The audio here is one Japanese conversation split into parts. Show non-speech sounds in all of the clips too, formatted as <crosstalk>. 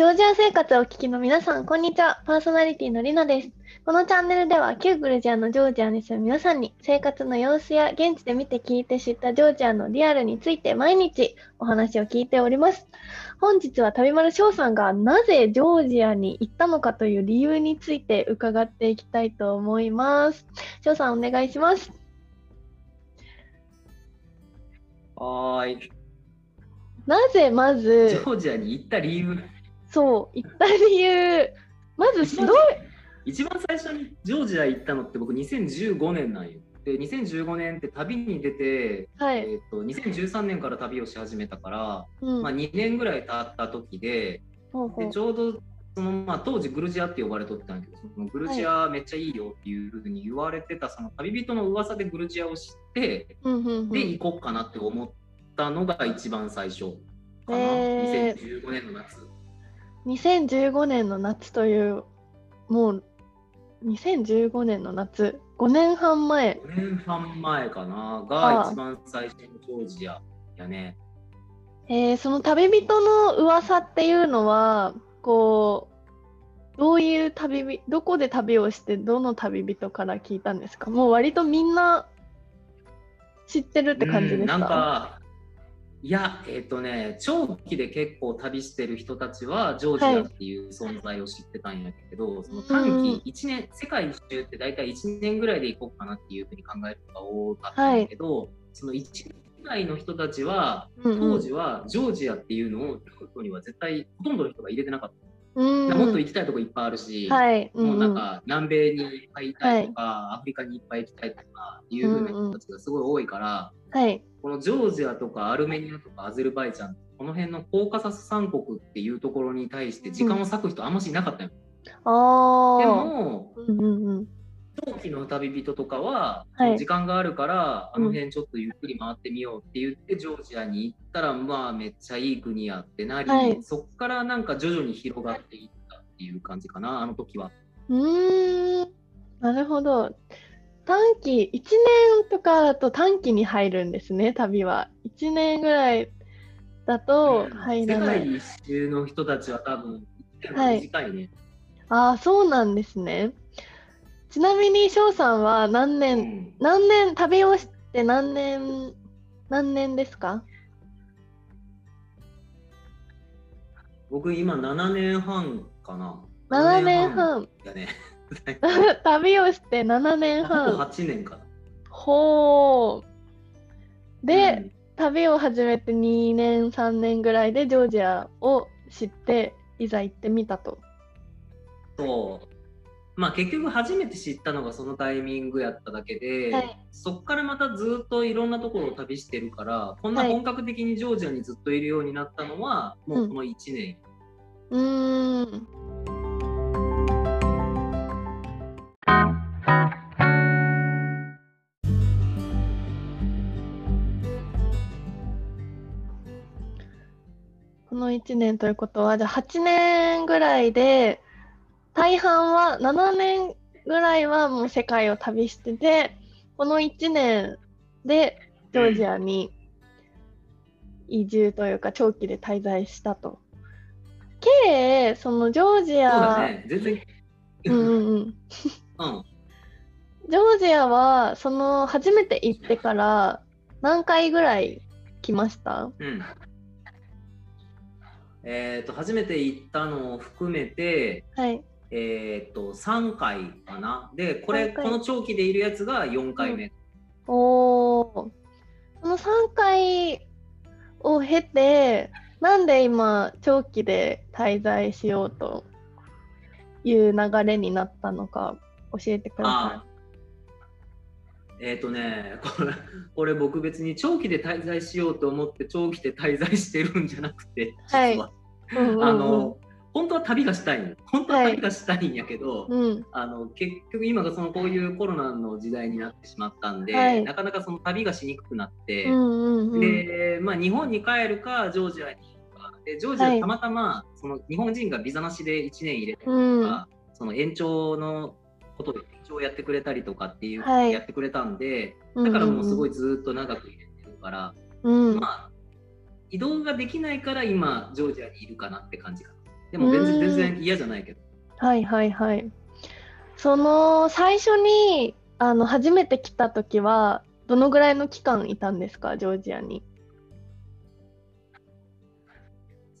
ジョージア生活をお聞きの皆さん、こんにちは。パーソナリティのりなです。このチャンネルでは、旧グルジアのジョージアに住む皆さんに、生活の様子や現地で見て聞いて知ったジョージアのリアルについて毎日お話を聞いております。本日は旅丸翔さんがなぜジョージアに行ったのかという理由について伺っていきたいと思います。翔さん、お願いします。はーい。なぜまジず、ョージアに行った理由、そう、行った理由、まずどう、一番最初にジョージア行ったのって僕2015年なんよ。で、2015年って旅に出て、はい、えー、と2013年から旅をし始めたから、うん、まあ、2年ぐらい経った時で、ほうほう。でちょうどその、まあ、当時グルジアって呼ばれとったんやけど、そのグルジアめっちゃいいよっていうふうに言われてた、その旅人の噂でグルジアを知って、うんうんうん。で、行こうかなって思ったのが一番最初かな。へー。2015年の夏。2015年の夏というもう2015年の夏5年半前5年半前かなあがあ一番最初のジョージアやね。えーその旅人の噂っていうのはこうどういう旅人どこで旅をしてどの旅人から聞いたんですか？もう割とみんな知ってるって感じですか,、うんなんかいやえっ、とね長期で結構旅してる人たちはジョージアっていう存在を知ってたんやけど、その短うん期1年世界一周って大体1年ぐらいで行こうかなっていうふうに考える人が多かったんやけど、その1年ぐらいの人たちはうんうん。当時はジョージアっていうのを京都には絶対ほとんどの人が入れてなかった。うん。もっと行きたいとこいっぱいあるし、はい、もうなんんか南米にいっぱい行きたい。とか、アフリカにいっぱい行きたいとかいうふうな人たちがすごい多いから、うんはい。このジョージアとかアルメニアとかアゼルバイジャンこの辺のコーカサス三国っていうところに対して時間を割く人あんましいなかったよ。ああでもうんうんうん長期の旅人とかは、はい時間があるからあの辺ちょっとゆっくり回ってみようって言って、ジョージアに行ったらまあめっちゃいい国やってなり、はいそっからなんか徐々に広がっていったっていう感じかなあの時は。うーんなるほど。短期、1年とかだと短期に入るんですね、旅は。1年ぐらいだと入らない。世界一周の人たちは多分はい短いね。ああ、そうなんですね。ちなみに翔さんは何う年、ん何年、旅をして何年、何年ですか？僕今7年半かな。?7 年半。やね。<laughs> 旅をして7年半。8年かな。ほう。で、うん旅を始めて2年3年ぐらいでジョージアを知っていざ行ってみたと。そう。まあ結局初めて知ったのがそのタイミングやっただけで、はいそっからまたずっといろんなところを旅してるから、こんなはい本格的にジョージアにずっといるようになったのは、もうこの1年。うーん。この1年ということは、じゃあ8年ぐらいで、大半は7年ぐらいはもう世界を旅してて、この1年でジョージアに移住というか長期で滞在したと。計、そのジョージア、ね。全然。うんうんうん。<laughs> うん。ジョージアは、その初めて行ってから何回ぐらい来ました？うん。えっ、と、初めて行ったのを含めて、はい。えっ、と、3回かな。で、これ、この長期でいるやつが4回目。おー。その3回を経て、なんで今、長期で滞在しようという流れになったのか教えてくだあえっ、とね <laughs> これ、これ僕別に長期で滞在しようと思って長期で滞在してるんじゃなくて、はい実は。さい。うんうんうんあの、本当は旅がしたいの。本当は旅がしたいんやけど、うん。あの結局今がそのこういうコロナの時代になってしまったんで、はいなかなかその旅がしにくくなって、うんうんうん。で、まあ、日本に帰るか、ジョージアに行くか。で、ジョージアはいたまたま、その日本人がビザなしで1年入れたりとか、うんその延長のことで延長をやってくれたりとかっていう、はいやってくれたんで、だからもうすごいずっと長く入れてるから、うん。まあ、移動ができないから今、ジョージアにいるかなって感じかな。でも全然うん全然嫌じゃないけど。はいはいはい。その最初にあの初めて来た時はどのぐらいの期間いたんですか？ジョージアに。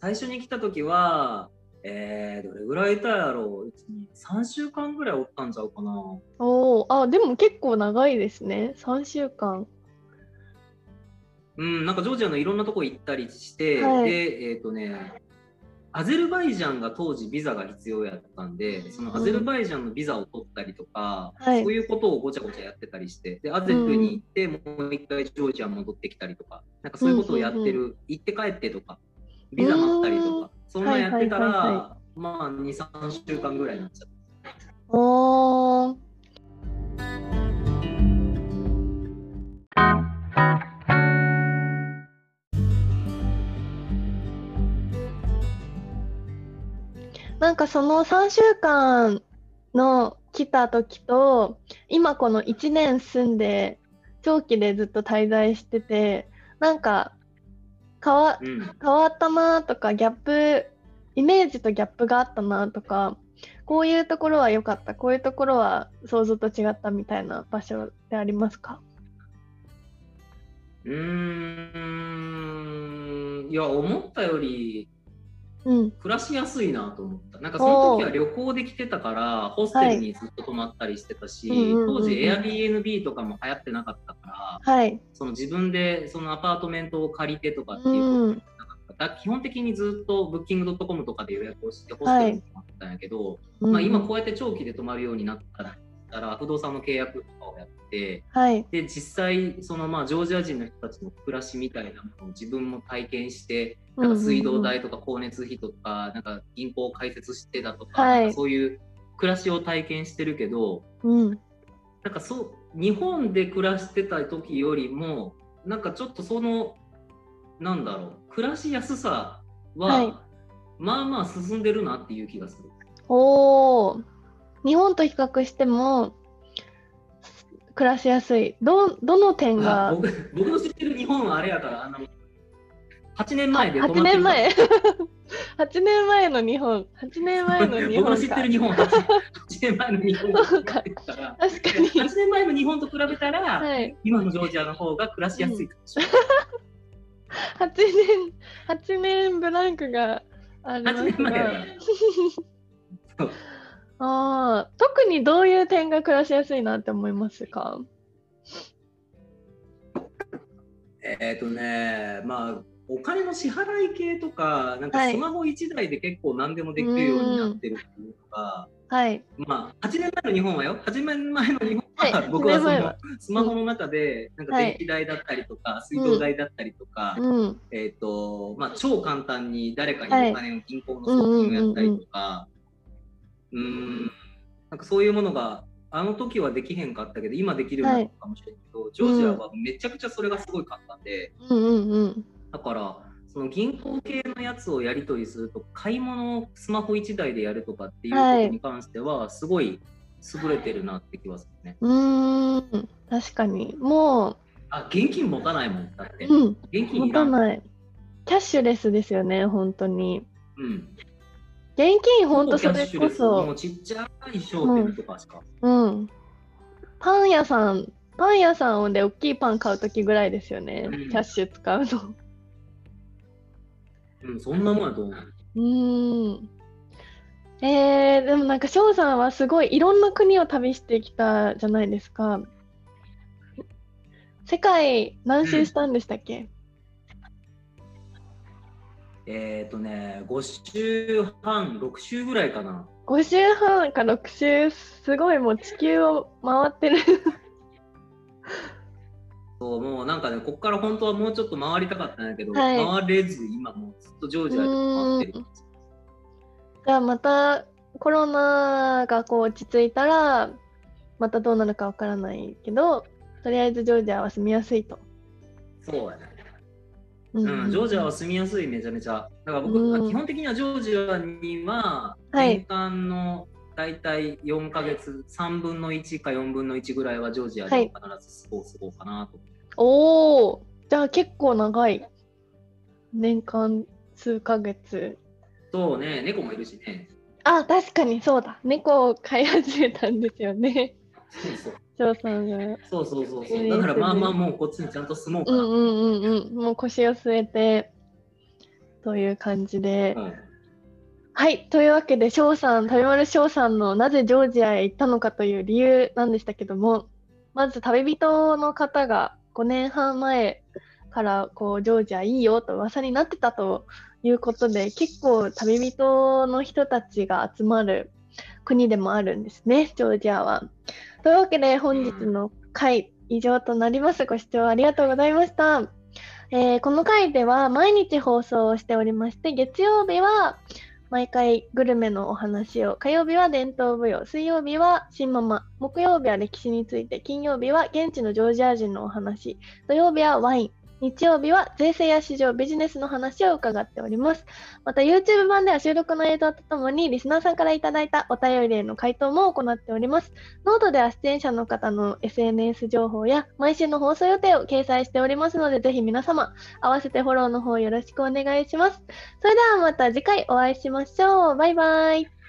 最初に来た時は、えー、どれぐらいいたやろう ?1、2、3週間ぐらいおったんちゃうかな。おお、あでも結構長いですね。3週間。うん、なんかジョージアのいろんなとこ行ったりして、はいで、えっ、とね、アゼルバイジャンが当時ビザが必要やったんで、そのアゼルバイジャンのビザを取ったりとか、はい。そういうことをごちゃごちゃやってたりして、で、アゼルに行って、もう一回ジョージア戻ってきたりとか、なんかそういうことをやってる、うん行って帰ってとか、ビザ待ったりとか、そんなやってたら、まあ、2、3週間ぐらいになっちゃった。おーなんかその3週間の来た時と今この1年住んで長期でずっと滞在しててなんか変わうん。変わったなとかギャップイメージとギャップがあったなとかこういうところは良かった。こういうところは想像と違ったみたいな場所ってありますか？うーん、いや、思ったより、うん暮らしやすいなと思った。なんかその時は旅行で来てたから、ホステルにずっと泊まったりしてたし、うんうんうんうん当時 Airbnb とかも流行ってなかったから、はい。その自分でそのアパートメントを借りてとかっていうことなかった。だ基本的にずっとブッキングドットコムとかで予約をしてホステルに泊まってたんやけど、まあ、今こうやって長期で泊まるようになったら、不動産の契約とかをやって、はい。で実際そのまあジョージア人の人たちの暮らしみたいなものを自分も体験してなんか水道代とか光熱費とかなんか銀行を開設してだとか,、はい。かそういう暮らしを体験してるけどうん。なんかそう日本で暮らしてた時よりもなんかちょっとそのなんだろう暮らしやすさは、はい。まあまあ進んでるなっていう気がする。おー。日本と比較しても暮らしやすい。どどの点が？あ僕僕の知ってる日本はあれやからあの8年前で止まっ8てる年前？<laughs> 8年前の日本。8年前の日本か。僕の知ってる日本8 8年前の日本確かに。8年前の日本と比べたら、はい。今のジョージアの方が暮らしやすい。かもしれない。<laughs> 8年8年ブランクがあります8年前やかが <laughs> あー特にどういう点が暮らしやすいなって思いますか？えっ、とね、まあ、お金の支払い系とか、なんかはい。スマホ1台で結構何でもできるようになってるっていうのが、はい。まあ、8年前の日本はよ、8年前の日本は僕はそ8年前は。のスマホの中で、なんかはい。電気代だったりとか、水道代だったりとか、うん。えっ、と、まあ、超簡単に誰かはい。にお金を銀行の送金をやったりとか、うーん、なんかそういうものが、あの時はできへんかったけど、今できるようになったかもしれないけど、ジョージアはめちゃくちゃそれがすごい簡単で、うん。うんうんだから、その銀行系のやつをやり取りすると、買い物をスマホ1台でやるとかっていうことに関しては、すごい優れてるなって気はするね。うーん。確かに。もあ、現金持たないもん、だって。う、うん、持現金いらん。たない。キャッシュレスですよね本当に。うん。現金本当それこキャッシュレスもそうちっちゃい商店とかしか？うん。パン屋さんパン屋さんで大きいパン買う時ぐらいですよね、うん。キャッシュ使うの。うん、そんなもんやと思う。うーん。えー、でもなんか翔さんはすごいいろんな国を旅してきたじゃないですか。世界何周したんでしたっけ、えっ、ー、とね、5週半、6週ぐらいかな。5週半か6週すごいもう地球を回ってるそう、もうなんかね、こっから本当はもうちょっと回りたかったんやけど、はい回れず、今もうずっとジョージアで回ってる。じゃあまたコロナがこう落ち着いたらまたどうなるかわからないけどとりあえずジョージアは住みやすいと。そうやね。ううん、ジョージアは住みやすい、めちゃめちゃ。だから僕、うん基本的にはジョージアには、はい年間の大体4ヶ月、3分の1か4分の1ぐらいはジョージアで必ず過ごすうかなと。おおじゃあ結構長い年間数ヶ月そうね、猫もいるしね。あ、確かにそうだ。猫を飼い始めたんですよね。そうそう。翔さんが。そうそうそうそう。だからまあまあもうこっちにちゃんと住もうかな。うんうんうんうん。もう腰を据えてという感じで。うんはい。というわけで、翔さん、旅丸翔さんのなぜジョージアへ行ったのかという理由なんでしたけども、まず旅人の方が5年半前からこうジョージアいいよと噂になってたということで、結構旅人の人たちが集まる国でもあるんですね、ジョージアは。というわけで、本日の回以上となります。ご視聴ありがとうございました。えーこの回では毎日放送をしておりまして、月曜日は毎回グルメのお話を、火曜日は伝統舞踊、水曜日は新ママ、木曜日は歴史について、金曜日は現地のジョージア人のお話、土曜日はワイン、日曜日は税制や市場、ビジネスの話を伺っております。また YouTube 版では収録の映像とともにリスナーさんからいただいたお便りへの回答も行っております。ノートでは出演者の方の SNS 情報や毎週の放送予定を掲載しておりますので、ぜひ皆様合わせてフォローの方よろしくお願いします。それではまた次回お会いしましょう。バイバイ。